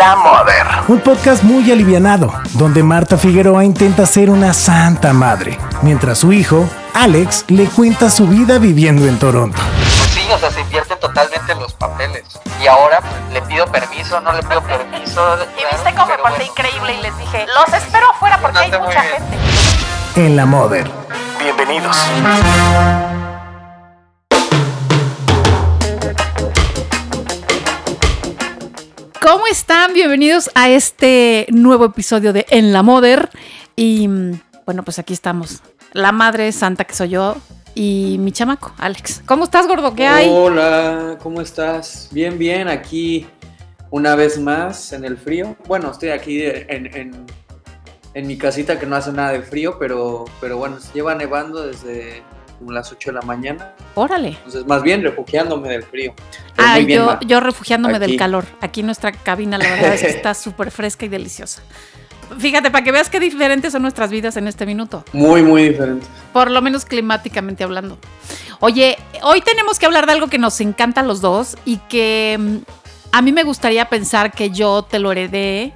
La Mother. Un podcast muy alivianado, donde Marta Figueroa intenta ser una santa madre, mientras su hijo, Alex, le cuenta su vida viviendo en Toronto. Pues sí, o sea, se invierten totalmente los papeles. Y ahora le pido permiso, no le pido permiso. Y viste cómo me porté increíble y les dije, los espero afuera porque hay mucha gente. En La Mother. Bienvenidos. ¿Cómo están? Bienvenidos a este nuevo episodio de En la Moder. Y mm, bueno, pues aquí estamos. La madre santa que soy yo y mi chamaco, Alex. ¿Cómo estás, gordo? ¿Qué hay? Hola, ¿cómo estás? Bien, bien, aquí una vez más en el frío. Bueno, estoy aquí en, en- mi casita que no hace nada de frío, pero, pero bueno, se lleva nevando desde como las 8 de la mañana. Órale. Entonces, más bien refugiándome del frío. Pero Ah, bien, yo, yo refugiándome del calor. Aquí nuestra cabina, la verdad es que está súper fresca y deliciosa. Fíjate, para que veas qué diferentes son nuestras vidas en este minuto. Muy, muy diferente. Por lo menos climáticamente hablando. Oye, hoy tenemos que hablar de algo que nos encanta a los dos y que mm, a mí me gustaría pensar que yo te lo heredé.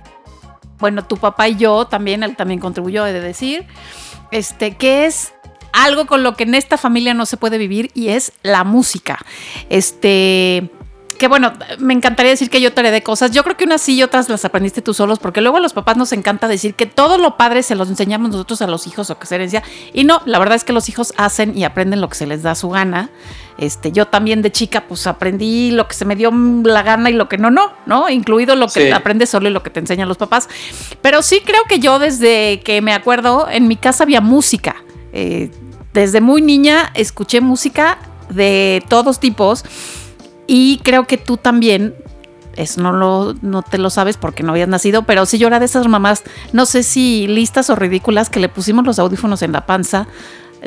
Bueno, tu papá y yo también, él también contribuyó, he de decir. Este, que es algo con lo que en esta familia no se puede vivir y es la música. Este. Que bueno, me encantaría decir que yo te heredé cosas. Yo creo que unas sí y otras las aprendiste tú solos, porque luego a los papás nos encanta decir que todo lo padre se los enseñamos nosotros a los hijos o que es herencia. Y no, la verdad es que los hijos hacen y aprenden lo que se les da su gana. Este, yo también de chica, pues aprendí lo que se me dio la gana y lo que no, no, ¿no? Incluido lo que Sí. aprendes solo y lo que te enseñan los papás. Pero sí creo que yo desde que me acuerdo, en mi casa había música. Eh, desde muy niña escuché música de todos tipos y creo que tú también, eso no, lo, no te lo sabes porque no habías nacido, pero sí yo era de esas mamás, no sé si listas o ridículas, que le pusimos los audífonos en la panza.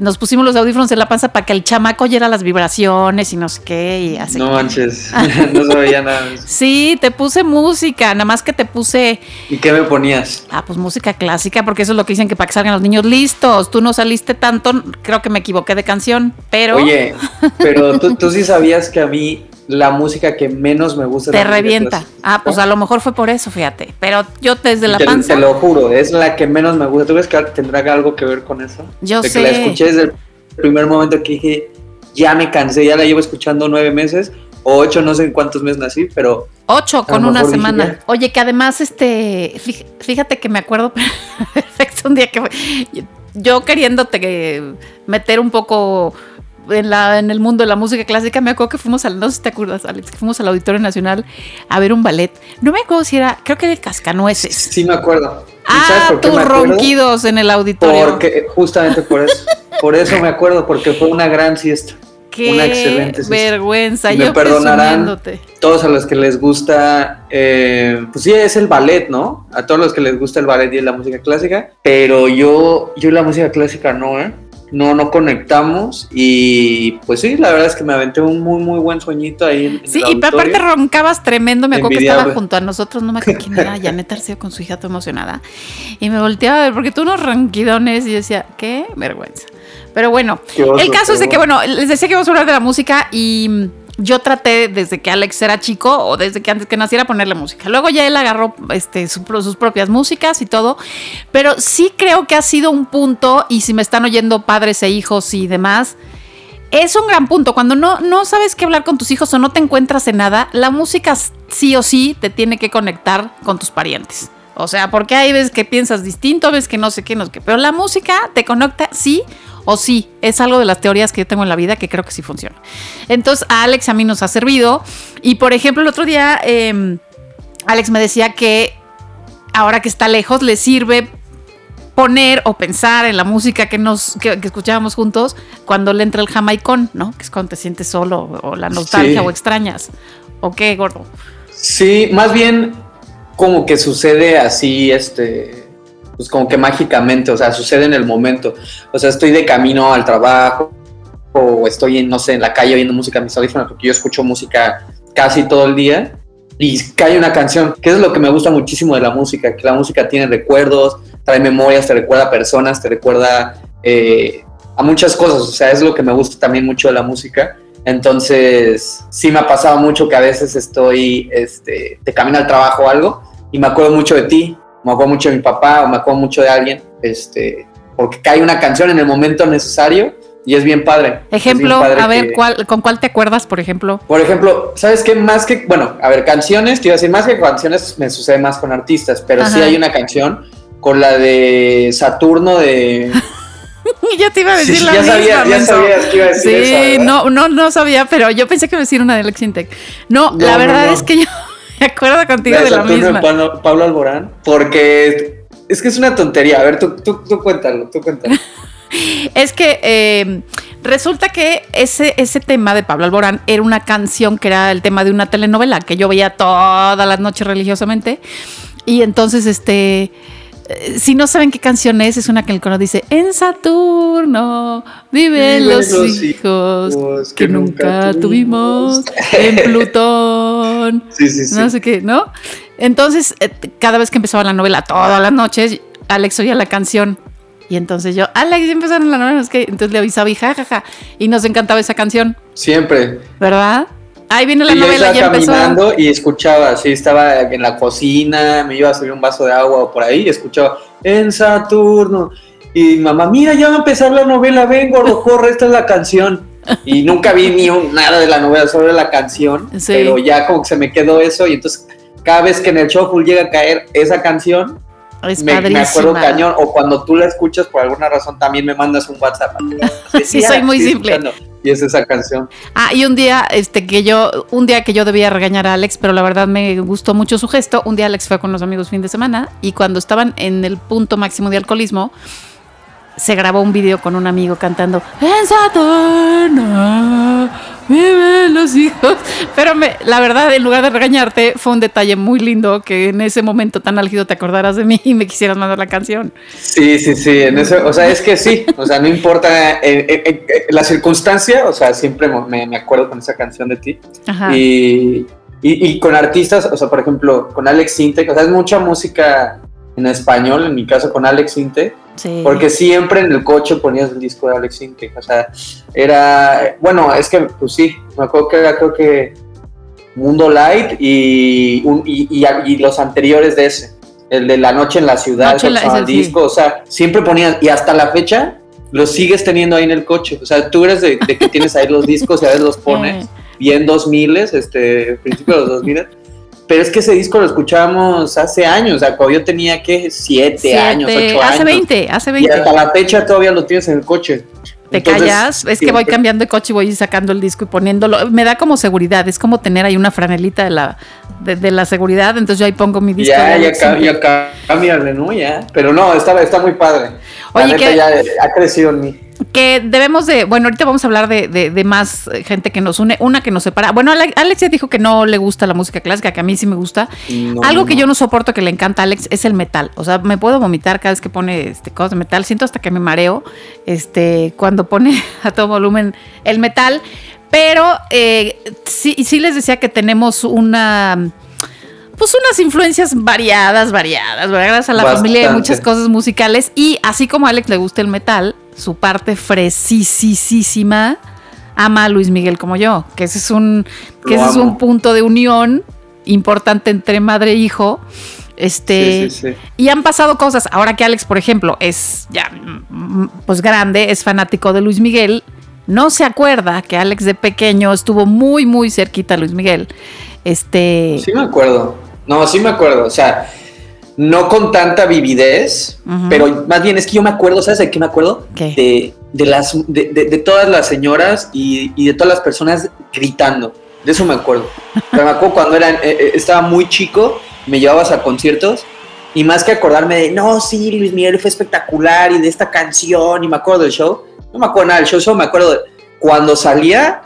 Nos pusimos los audífonos en la panza para que el chamaco oyera las vibraciones y no sé qué, y así. No manches, no sabía nada. Sí, te puse música, nada más que te puse, ¿Y qué me ponías? ah, pues música clásica, porque eso es lo que dicen que para que salgan los niños listos. Tú no saliste tanto, creo que me equivoqué de canción, pero Oye, pero tú, tú sí sabías que a mí la música que menos me gusta te revienta. clásica, Ah, pues ¿no? a lo mejor fue por eso, fíjate. Pero yo desde la te, panza. te lo juro, es la que menos me gusta. ¿Tú ves que tendrá algo que ver con eso? Yo de sé. que la escuché desde el primer momento que dije, ya me cansé, ya la llevo escuchando nueve meses o ocho, no sé en cuántos meses nací, pero Ocho con una dije, semana. Oye, que además, este, fí- fíjate que me acuerdo perfecto un día que fue- yo queriéndote que meter un poco en, la, en el mundo de la música clásica, me acuerdo que fuimos al, no sé si te acuerdas, Alex, que fuimos al Auditorio Nacional a ver un ballet. No me acuerdo si era, creo que era el Cascanueces. sí me acuerdo. ¿Y sabes Ah, tus ronquidos en el auditorio. Porque, justamente por eso. Por eso me acuerdo, porque fue una gran siesta. Qué una excelente siesta. vergüenza. Y me yo perdonarán. Todos a los que les gusta, eh, pues sí, es el ballet, ¿no? A todos los que les gusta el ballet y la música clásica, pero yo, yo la música clásica no, ¿eh? No, no conectamos y pues sí, la verdad es que me aventé un muy, muy buen sueñito ahí en, Sí, y aparte roncabas tremendo. Me acuerdo que estaba junto a nosotros, no me acuerdo quién era, Janet Arceo con su hija toda emocionada. Y me volteaba a ver, porque tú unos ronquidones, y yo decía, qué vergüenza. Pero bueno, oso, el caso es de que, bueno, les decía que vamos a hablar de la música y yo traté desde que Alex era chico o desde que antes que naciera ponerle música. Luego ya él agarró este, su- sus propias músicas y todo. Pero sí creo que ha sido un punto, y si me están oyendo padres e hijos y demás, es un gran punto. Cuando no, no sabes qué hablar con tus hijos o no te encuentras en nada, la música sí o sí te tiene que conectar con tus parientes. O sea, porque hay veces que piensas distinto, ves que no sé qué, no sé qué. Pero la música te conecta sí o sí. Es algo de las teorías que yo tengo en la vida que creo que sí funciona. Entonces, a Alex a mí nos ha servido. Y por ejemplo, el otro día, eh, Alex me decía que ahora que está lejos, le sirve poner o pensar en la música que nos que, que escuchábamos juntos cuando le entra el jamaicón, ¿no? Que es cuando te sientes solo o la nostalgia Sí. o extrañas. ¿O qué, gordo? Sí, más bien como que sucede así, este, pues como que mágicamente, o sea, sucede en el momento. O sea, estoy de camino al trabajo o estoy, en, no sé, en la calle oyendo música en mis audífonos, porque yo escucho música casi todo el día y cae una canción, que es lo que me gusta muchísimo de la música, que la música tiene recuerdos, trae memorias, te recuerda a personas, te recuerda eh, a muchas cosas, o sea, es lo que me gusta también mucho de la música. Entonces, sí me ha pasado mucho que a veces estoy este, de camino al trabajo o algo y me acuerdo mucho de ti, me acuerdo mucho de mi papá o me acuerdo mucho de alguien, este, porque cae una canción en el momento necesario y es bien padre. Ejemplo, Es bien padre a ver, que- ¿cuál, ¿con cuál te acuerdas, por ejemplo? Por ejemplo, ¿sabes qué? Más que, bueno, a ver, canciones, te iba a decir, más que canciones me sucede más con artistas, pero sí Ajá. hay una canción con la de Saturno de... ya te iba a Sí, decir sí, la ya misma. sabía- ya sabías que iba a decir Sí, no, no, no sabía, pero yo pensé que me decir una de Alex Intec. No, No, la no, verdad no. es que yo me acuerdo contigo de la misma. Pablo, Pablo Alborán, porque es que es una tontería. A ver, tú, tú, tú cuéntalo, tú cuéntalo. Es que eh, resulta que ese, ese tema de Pablo Alborán era una canción que era el tema de una telenovela que yo veía todas las noches religiosamente. Y entonces, este. Eh, Si no saben qué canción es, es una que el coro dice: En Saturno viven Viven los, los hijos hijos que, que nunca tuvimos". En Plutón. Sí, sí, sí. No sé qué, ¿no? Entonces, eh, cada vez que empezaba la novela, todas las noches, Alex oía la canción. Y entonces yo, Alex, ya empezaron la novela, es que entonces le avisaba y jajaja. Y nos encantaba esa canción, Siempre. ¿verdad? Ahí viene la Y yo novela, estaba ya empezó. caminando y escuchaba, sí, estaba en la cocina, me iba a servir un vaso de agua o por ahí y escuchaba en Saturno. Y mamá, mira, ya va a empezar la novela, ven, gordo, corre, esta es la canción. Y nunca vi ni un- nada de la novela, solo la canción, Sí. pero ya como que se me quedó eso y entonces cada vez que en el shuffle llega a caer esa canción, Es me, me acuerdo cañón, o cuando tú la escuchas por alguna razón también me mandas un WhatsApp. Sí, soy muy simple. escuchando. Y es esa canción. Ah, y un día, este, que yo, un día que yo debía regañar a Alex, pero la verdad me gustó mucho su gesto. Un día Alex fue con los amigos fin de semana y cuando estaban en el punto máximo de alcoholismo, se grabó un video con un amigo cantando En Saturno viven los hijos. Pero me, la verdad, en lugar de regañarte, fue un detalle muy lindo que en ese momento tan álgido te acordaras de mí y me quisieras mandar la canción. Sí, sí, sí, en eso, o sea, es que sí, o sea, no importa eh, eh, eh, la circunstancia, o sea, siempre me, me acuerdo con esa canción de ti. Ajá. Y, y, y con artistas, o sea, por ejemplo, con Alex Sinte, o sea, es mucha música en español, en mi caso con Alex Sinte, sí. porque siempre en el coche ponías el disco de Alex Sinte, o sea, era, bueno, es que, pues sí, me acuerdo que era, creo que Mundo Light y, un- y, y- y los anteriores de ese, el de La Noche en la Ciudad, Noche la- el sí. disco, o sea, siempre ponías, y hasta la fecha los sigues teniendo ahí en el coche, o sea, tú eres de, de que tienes ahí los discos y a veces los pones, bien 2000, este, principio de los 2000, pero es que ese disco lo escuchábamos hace años, o sea, cuando yo tenía, que Siete, Siete- años, ocho años. Hace 20, hace Y 20. hasta la fecha todavía lo tienes en el coche. Te Entonces, callas, es que voy cambiando de coche y voy sacando el disco y poniéndolo. Me da como seguridad, es como tener ahí una franelita de la, de, de la seguridad, entonces yo ahí pongo mi disco. Ya, ya, Alex ca- Intec. ya ¿no? Ya. Pero no, está, está muy padre. La Oye, neta que- ya ha crecido en mí. Que debemos de, bueno, ahorita vamos a hablar de, de- de más gente que nos une, una que nos separa. Bueno, Ale- Alex ya dijo que no le gusta la música clásica, que a mí sí me gusta. No, Algo que no. yo no soporto que le encanta a Alex es el metal. O sea, me puedo vomitar cada vez que pone este, cosas de metal. Siento hasta que me mareo este, cuando pone a todo volumen el metal. Pero eh, sí, sí les decía que tenemos una. Pues unas influencias variadas, variadas, gracias a la Bastante. familia de muchas cosas musicales. Y así como a Alex le gusta el metal, su parte fresísima ama a Luis Miguel como yo, que ese es un, que ese es un punto de unión importante entre madre e hijo. Este, Sí, sí, sí. y han pasado cosas. Ahora que Alex, por ejemplo, es ya pues grande, es fanático de Luis Miguel, no se acuerda que Alex de pequeño estuvo muy, muy cerquita a Luis Miguel. Este. Sí me acuerdo. No, sí me acuerdo. O sea, no con tanta vividez, pero más bien es que yo me acuerdo, ¿sabes de qué me acuerdo? ¿Qué? De, de las, de, de- de todas las señoras y, y de todas las personas gritando. De eso me acuerdo. Pero me acuerdo cuando era, eh, eh, estaba muy chico, me llevabas a conciertos y más que acordarme de, no, sí, Luis Miguel fue espectacular y de esta canción y me acuerdo del show, no me acuerdo nada del show, solo me acuerdo de cuando salía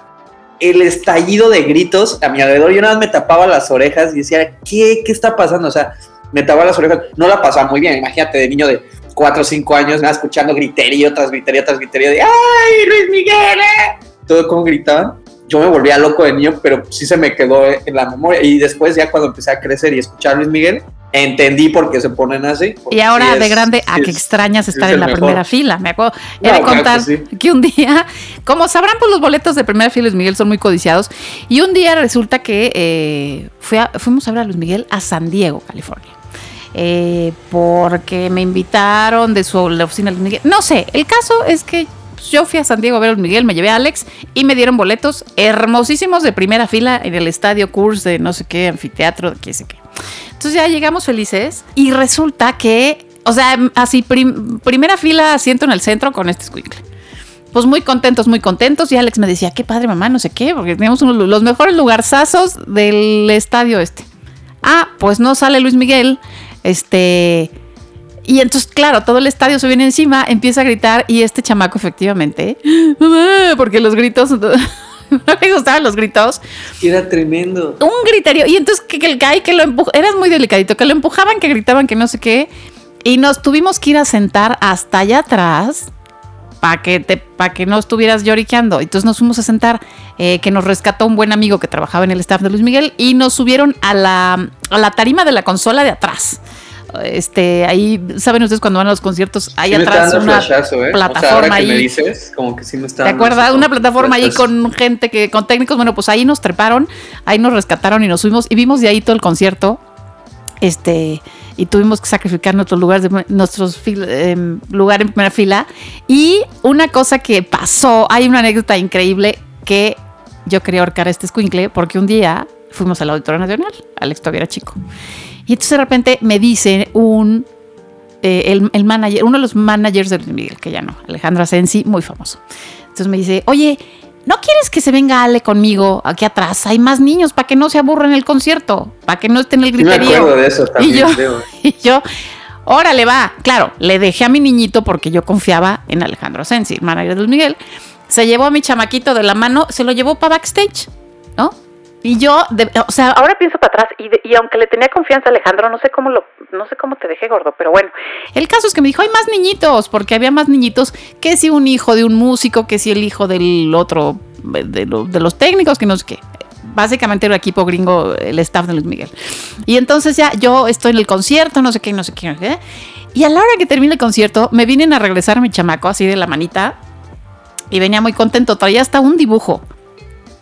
el estallido de gritos a mi alrededor, yo nada más me tapaba las orejas y decía, ¿qué, qué está pasando? O sea, me tapaba las orejas, no la pasaba muy bien, imagínate de niño de 4 o 5 años, nada, escuchando gritería tras gritería tras gritería de, ¡ay, Luis Miguel! eh". Todo como gritaban. Yo me volvía loco de niño, pero sí se me quedó en la memoria. Y después, ya cuando empecé a crecer y escuchar a Luis Miguel, entendí por qué se ponen así. Y ahora sí de es- grande, a sí que es- extrañas estar es en la mejor. primera fila. Me acuerdo. He No, de claro contar que que, sí. un día, como sabrán, pues los boletos de primera fila de Luis Miguel son muy codiciados. Y un día resulta que eh, fui a- fuimos a ver a Luis Miguel a San Diego, California. Eh, porque me invitaron de su la oficina de Luis Miguel. No sé, el caso es que yo fui a San Diego a ver a Miguel, me llevé a Alex y me dieron boletos hermosísimos de primera fila en el estadio Cours de no sé qué, anfiteatro, de qué sé qué. Entonces ya llegamos felices y resulta que, o sea, así, prim- primera fila, asiento en el centro con este squinkle. Pues muy contentos, muy contentos. Y Alex me decía, qué padre, mamá, no sé qué, porque teníamos uno los mejores lugarzazos del estadio este. Ah, pues no sale Luis Miguel. Este. Y entonces, claro, todo el estadio se viene encima, empieza a gritar y este chamaco efectivamente, mamá, porque los gritos, no le gustaban los gritos, Era tremendo. un griterío. Y entonces que, el guy que lo empujaba, eras muy delicadito, que lo empujaban, que gritaban, que no sé qué. Y nos tuvimos que ir a sentar hasta allá atrás para que, te, pa' que no estuvieras lloriqueando. Entonces nos fuimos a sentar, eh, que nos rescató un buen amigo que trabajaba en el staff de Luis Miguel y nos subieron a la, a la tarima de la consola de atrás. Este, ahí, ¿saben ustedes cuando van a los conciertos? Hay Sí atrás una flashazo, ¿eh? plataforma o sea, ahora que ahí. me dices, como que sí me está ¿Te acuerdas? Una plataforma ahí con gente que, con técnicos, bueno, pues ahí nos treparon, ahí nos rescataron y nos subimos y vimos de ahí todo el concierto. Este, y tuvimos que sacrificar nuestros lugares de nuestros fil- em, lugar en primera fila. Y una cosa que pasó, hay una anécdota increíble que yo quería ahorcar a este escuincle porque un día fuimos al Auditorio Nacional, Alex todavía era chico. Y entonces de repente me dice un eh, el, el manager, uno de los managers de Luis Miguel, que ya no, Alejandro Asensi, muy famoso. Entonces me dice, oye, ¿no quieres que se venga Ale conmigo aquí atrás? Hay más niños para que no se aburra en el concierto, para que no esté en el Sí me griterío. acuerdo de eso y yo, creo. y yo, órale, va. Claro, le dejé a mi niñito porque yo confiaba en Alejandro Asensi, el manager de Luis Miguel. Se llevó a mi chamaquito de la mano, se lo llevó para backstage, ¿no? Y yo, o sea, ahora pienso para atrás y, de- y aunque le tenía confianza a Alejandro, no sé cómo lo, no sé cómo te dejé gordo, pero bueno. El caso es que me dijo, hay más niñitos, porque había más niñitos que si un hijo de un músico, que si el hijo del otro, de, lo- de los técnicos, que no sé qué. Básicamente el equipo gringo, el staff de Luis Miguel. Y entonces ya yo estoy en el concierto, no sé qué, no sé qué, no sé qué. Y a la hora que termine el concierto, me vienen a regresar mi chamaco así de la manita y venía muy contento. Traía hasta un dibujo.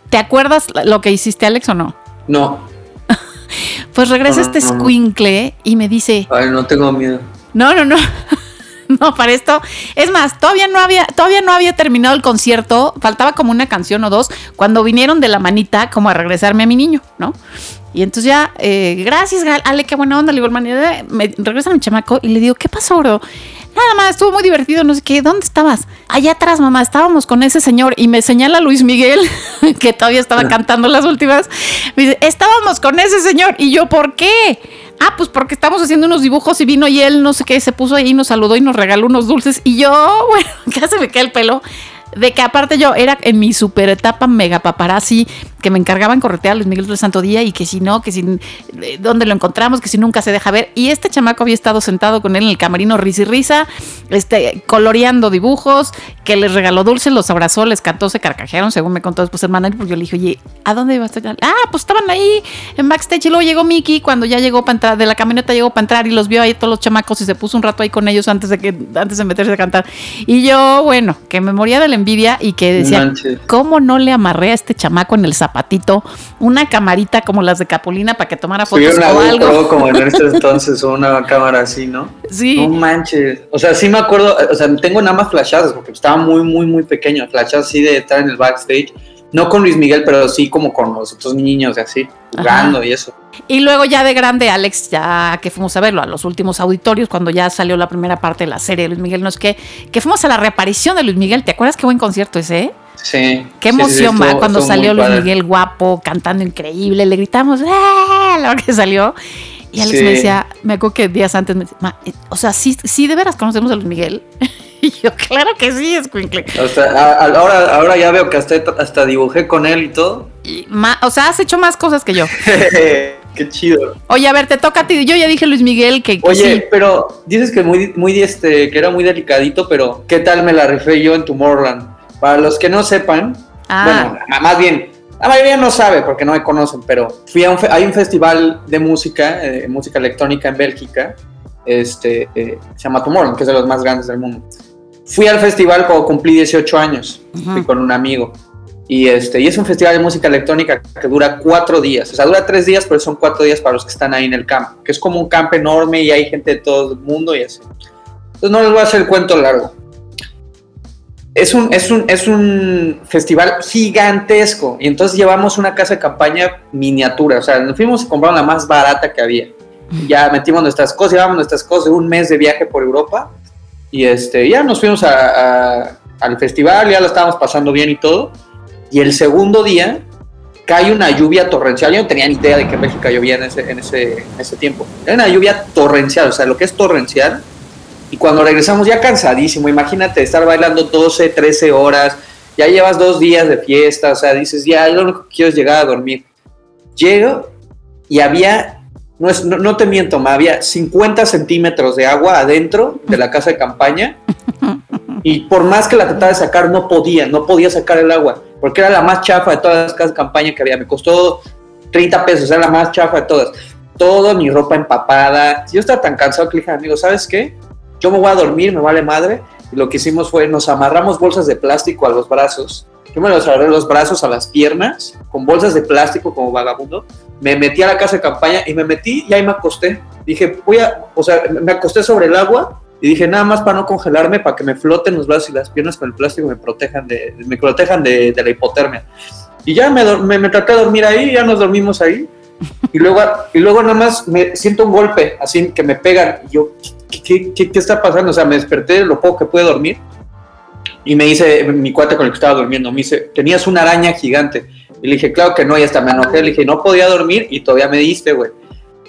¿Te acuerdas lo que hiciste, Alex, o no? No, Pues regresa No, este no, no. squinkle y me dice, ay, no tengo miedo. no, no, no. No, para esto. Es más, todavía no había, todavía no había terminado el concierto. Faltaba como una canción o dos cuando vinieron de la manita como a regresarme a mi niño, ¿no? Y entonces ya, eh, gracias, Ale, qué buena onda, le digo, me regresa mi chamaco y le digo, ¿qué pasó, bro? Nada más, estuvo muy divertido, no sé qué. ¿Dónde estabas? Allá atrás, mamá, estábamos con ese señor y me señala Luis Miguel, que todavía estaba cantando las últimas. Me dice, estábamos con ese señor. Y yo, ¿por qué? Ah, pues porque estamos haciendo unos dibujos y vino y él, no sé qué, se puso ahí, nos saludó y nos regaló unos dulces. Y yo, bueno, casi me cae el pelo. De que aparte yo era en mi super etapa mega paparazzi, que me encargaban corretear a Luis Miguel del Santo Día y que si no, que si eh, dónde lo encontramos, que si nunca se deja ver. Y este chamaco había estado sentado con él en el camerino risa y risa, este, coloreando dibujos, que les regaló dulces, los abrazó, les cantó, se carcajearon, según me contó después el manager, porque yo le dije, oye, ¿a dónde ibas a estar? Ah, pues estaban ahí en backstage y luego llegó Mickey, cuando ya llegó para entrar, de la camioneta llegó para entrar y los vio ahí todos los chamacos y se puso un rato ahí con ellos antes de que, antes de meterse a cantar. Y yo, bueno, que me moría de la envidia y que decía. ¿cómo no le amarré a este chamaco en el zapatito una camarita como las de Capulina para que tomara fotos Tuvieron o una algo? Como en ese entonces una cámara así, ¿no? Sí. No manches. O sea, sí me acuerdo, o sea, tengo nada más flashazos porque estaba muy, muy, muy pequeño. Flashazos así de estar en el backstage. No con Luis Miguel, pero sí como con los otros niños y así, jugando y eso. Y luego ya de grande, Alex, ya que fuimos a verlo a los últimos auditorios, cuando ya salió la primera parte de la serie de Luis Miguel, no es que, que fuimos a la reaparición de Luis Miguel. ¿Te acuerdas qué buen concierto ese? Sí. Qué sí, sí, emoción, va, estuvo- cuando estuvo salió Luis padre. Miguel guapo, cantando increíble, le gritamos, ¡ah! La hora que salió. Y Alex Sí. me decía, me acuerdo que días antes me decía, "Ma, eh, o sea, sí, sí, de veras conocemos a Luis Miguel. y yo, claro que sí, Escuincle. O sea, a- a- ahora, ahora ya veo que hasta, hasta dibujé con él y todo. Y ma- O sea, has hecho más cosas que yo. Qué chido. Oye, a ver, te toca a ti. Yo ya dije Luis Miguel que, que Oye, sí. pero dices que muy, muy este, que era muy delicadito, pero ¿qué tal me la rifé yo en Tomorrowland? Para los que no sepan, Ah. bueno, más bien, La mayoría no sabe porque no me conocen, pero fui a un hay un festival de música, eh, música electrónica en Bélgica, este, eh, se llama Tomorrow, que es de los más grandes del mundo. Fui al festival cuando cumplí 18 años, fui con un amigo. Y, este, y es un festival de música electrónica que dura cuatro días. O sea, dura tres días, pero son cuatro días para los que están ahí en el campo. Que es como un campo enorme y hay gente de todo el mundo y así. Entonces no les voy a hacer el cuento largo. Es un, es un, es un festival gigantesco. Y entonces llevamos una casa de campaña miniatura. O sea, nos fuimos a comprar la más barata que había. Ya metimos nuestras cosas, llevamos nuestras cosas, un mes de viaje por Europa. Y este, ya nos fuimos a- a- al festival, ya lo estábamos pasando bien y todo. Y el segundo día cae una lluvia torrencial. Yo no tenía ni idea de que en México llovía en ese, en ese, en ese tiempo. Era una lluvia torrencial, o sea, lo que es torrencial. Y cuando regresamos ya cansadísimo, imagínate estar bailando 12, 13 horas, ya llevas dos días de fiesta, o sea, dices, ya, yo lo único que quiero es llegar a dormir. Llego y había, no, es, no, no te miento, ma, había 50 centímetros de agua adentro de la casa de campaña y por más que la trataba de sacar, no podía, no podía sacar el agua, porque era la más chafa de todas las casas de campaña que había. Me costó 30 pesos, era la más chafa de todas. Toda mi ropa empapada. Yo estaba tan cansado que le dije, amigo, ¿sabes qué? Yo me voy a dormir, me vale madre. Y lo que hicimos fue, nos amarramos bolsas de plástico a los brazos. Yo me los agarré los brazos a las piernas, con bolsas de plástico como vagabundo. Me metí a la casa de campaña y me metí y ahí me acosté. Dije, voy a, o sea, me acosté sobre el agua y dije, nada más para no congelarme, para que me floten los brazos y las piernas con el plástico me protejan de, me protejan de, de la hipotermia. Y ya me, me, me traté de dormir ahí, ya nos dormimos ahí. Y luego, y luego nada más me siento un golpe, así que me pegan. Y yo, ¿qué, qué, qué, está pasando? O sea, me desperté lo poco que pude dormir. Y me dice mi cuate con el que estaba durmiendo, me dice, tenías una araña gigante. Y le dije, claro que no, y hasta me enojé. Le dije, no podía dormir y todavía me diste, güey.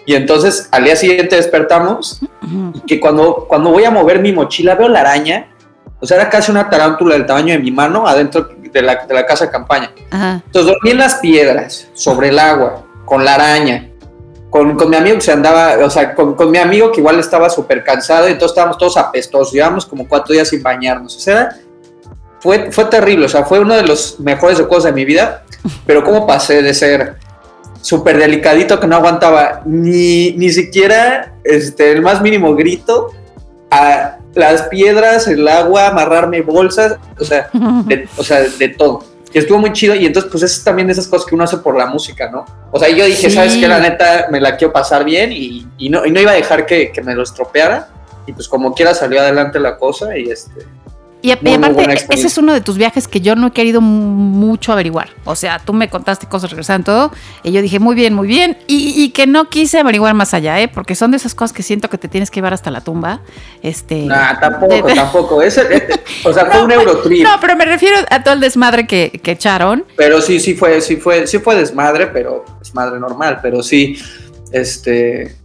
Y entonces al día siguiente despertamos y que cuando, cuando voy a mover mi mochila veo la araña, o sea, era casi una tarántula del tamaño de mi mano adentro de la, de la casa de campaña. Ajá. Entonces dormí en las piedras, sobre el agua, con la araña, con, con mi amigo que se andaba, o sea, con, con mi amigo que igual estaba súper cansado y entonces estábamos todos apestosos, llevamos como cuatro días sin bañarnos. O sea, fue, fue terrible, o sea, fue uno de los mejores recuerdos de mi vida, pero cómo pasé de ser súper delicadito que no aguantaba ni, ni siquiera este, el más mínimo grito a las piedras, el agua, amarrarme bolsas, o sea, de, o sea, de todo. Y estuvo muy chido y entonces pues es también de esas cosas que uno hace por la música, ¿no? O sea, yo dije, Sí. ¿sabes qué? La neta me la quiero pasar bien y, y no, y no iba a dejar que, que me lo estropeara. Y pues como quiera salió adelante la cosa y este... Y, aparte, buena ese es uno de tus viajes que yo no he querido mucho averiguar. O sea, tú me contaste cosas regresando todo, y yo dije, muy bien, muy bien. Y, y que no quise averiguar más allá, ¿eh? Porque son de esas cosas que siento que te tienes que llevar hasta la tumba. Este. Nah, tampoco, de- tampoco. Este, o sea, fue un Eurotrip. No, pero me refiero a todo el desmadre que, que echaron. Pero sí, sí fue, sí fue, sí fue desmadre, pero desmadre normal, pero sí, este,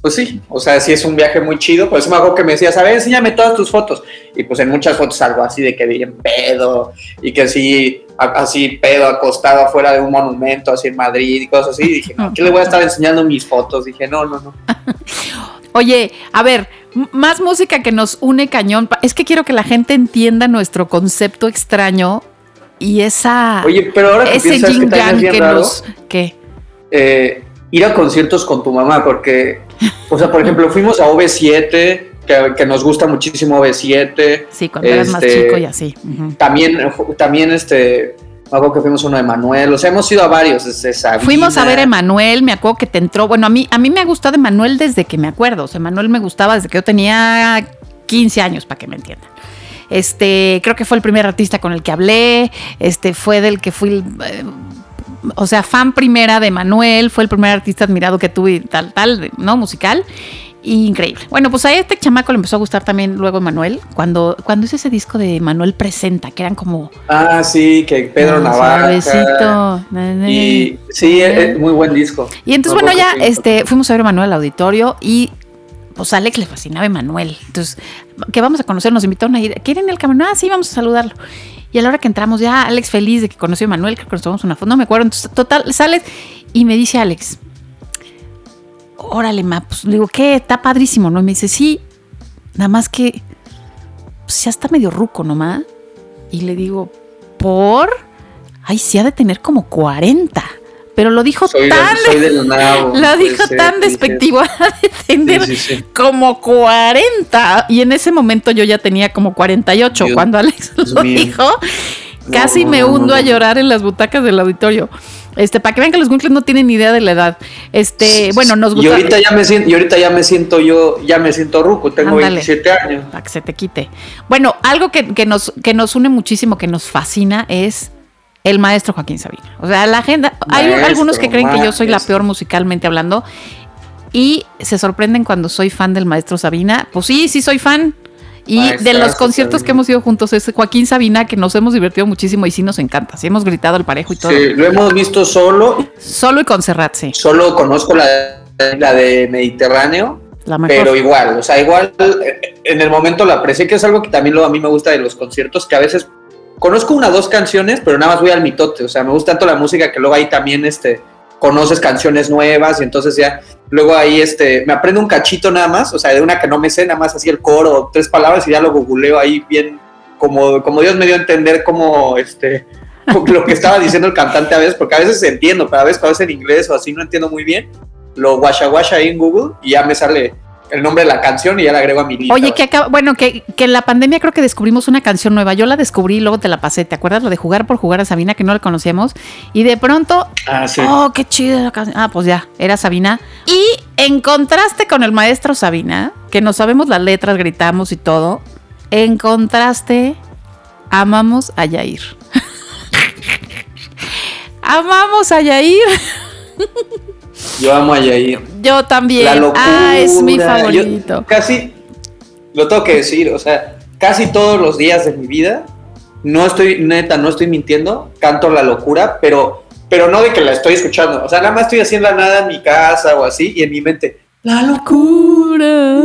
pues sí, o sea, sí es un viaje muy chido, pues me acuerdo que me decías, a ver, enséñame todas tus fotos, y pues en muchas fotos algo así de que bien pedo, y que sí, a- así pedo acostado afuera de un monumento, así en Madrid, y cosas así, y dije, no, ¿qué le voy a estar enseñando mis fotos? Dije, no, no, no. Oye, a ver, más música que nos une cañón. Es que quiero que la gente entienda nuestro concepto extraño y esa. Oye, pero ahora que ese piensas que que nos. ¿Qué? eh, ir a conciertos con tu mamá, porque, o sea, por ejemplo, fuimos a OV7, que, que nos gusta muchísimo OV7, Sí, cuando eras más Este, chico y así. También, también este, me acuerdo que fuimos a uno de Manuel, o sea, hemos ido a varios, este, Sabina. Fuimos a ver a Emanuel, me acuerdo que te entró. Bueno, a mí, a mí me ha gustado Emanuel desde que me acuerdo. O sea, Emanuel me gustaba desde que yo tenía 15 años, para que me entiendan. Este, creo que fue el primer artista con el que hablé. Este, fue del que fui. eh, o sea, fan primera de Manuel, fue el primer artista admirado que tuve, tal, tal, ¿no? Musical. Increíble. Bueno, pues a este chamaco le empezó a gustar también luego Manuel, cuando, cuando hizo ese disco de Manuel Presenta, que eran como. Ah, sí, que Pedro Ah. Y sí, es, es muy buen disco. Y entonces, bueno, ya este, fuimos a ver a Manuel al auditorio y pues a Alex le fascinaba Emanuel. Entonces, que vamos a conocer, nos invitaron a ir. ¿Quieren al camino? Ah, sí, vamos a saludarlo. Y a la hora que entramos, ya Alex feliz de que conoció a Emanuel, creo que nos tomamos una foto, no me acuerdo. Entonces, total, sales y me dice Alex, órale, ma, pues le digo, ¿qué? Está padrísimo, ¿no? Y me dice, sí, nada más que pues ya está medio ruco nomás. Y le digo, ¿por? ay, sí ha de tener como 40. Pero lo dijo Soy, tan, del, soy del nabo. lo dijo ser, tan despectivo, de tener Sí, sí, sí. como 40. Y en ese momento yo ya tenía como 48. Dios- Cuando Alex Dios lo mío. dijo, casi no, me no, no, hundo a llorar en las butacas del auditorio. Este, para que vean que los Winkles no tienen ni idea de la edad. Este, bueno, nos Y gusta. ahorita ya me siento, y ahorita ya me siento yo, ya me siento ruco, tengo Ándale. 27 años. para que se te quite. Bueno, algo que, que nos, que nos une muchísimo, que nos fascina, es el maestro Joaquín Sabina. O sea, la agenda. hay algunos que creen que yo soy la peor musicalmente hablando. Y se sorprenden cuando soy fan del maestro Sabina. Pues sí, sí soy fan. Y de los conciertos Sabina. que hemos ido juntos es Joaquín Sabina, que nos hemos divertido muchísimo y sí nos encanta. Sí hemos gritado el parejo y todo. Sí, lo hemos visto solo, Solo y con Serrat, sí. solo conozco la, la de Mediterráneo, La mejor. pero igual, o sea, igual eh, en el momento lo aprecié, que es algo que también lo, a mí me gusta de los conciertos, que a veces conozco una o dos canciones, pero nada más voy al mitote, o sea, me gusta tanto la música que luego ahí también, este, conoces canciones nuevas y entonces ya, luego ahí, este, me aprendo un cachito nada más, o sea, de una que no me sé, nada más así el coro, tres palabras y ya lo googleo ahí bien, como, como Dios me dio a entender como, este, lo que estaba diciendo el cantante a veces, porque a veces entiendo, pero a veces cuando es en inglés o así no entiendo muy bien, lo guasha guasha ahí en Google y ya me sale el nombre de la canción y ya la agrego a mi lista. Oye, que acaba, bueno, que, que en la pandemia creo que descubrimos una canción nueva. Yo la descubrí y luego te la pasé. ¿Te acuerdas lo de jugar por jugar a Sabina que no la conocíamos? Y de pronto, Ah, sí. oh, qué chida la canción. Ah, pues ya, era Sabina. Y en contraste con el maestro Sabina, que no sabemos las letras, gritamos y todo, en contraste, amamos a Yair. amamos a Yair. Yo amo a Yair. Yo también. La locura. ah, es mi Yo favorito. casi, lo tengo que decir, o sea, casi todos los días de mi vida, no estoy, neta, no estoy mintiendo, canto la locura, pero, pero no de que la estoy escuchando, o sea, nada más estoy haciendo nada en mi casa o así, y en mi mente, la locura.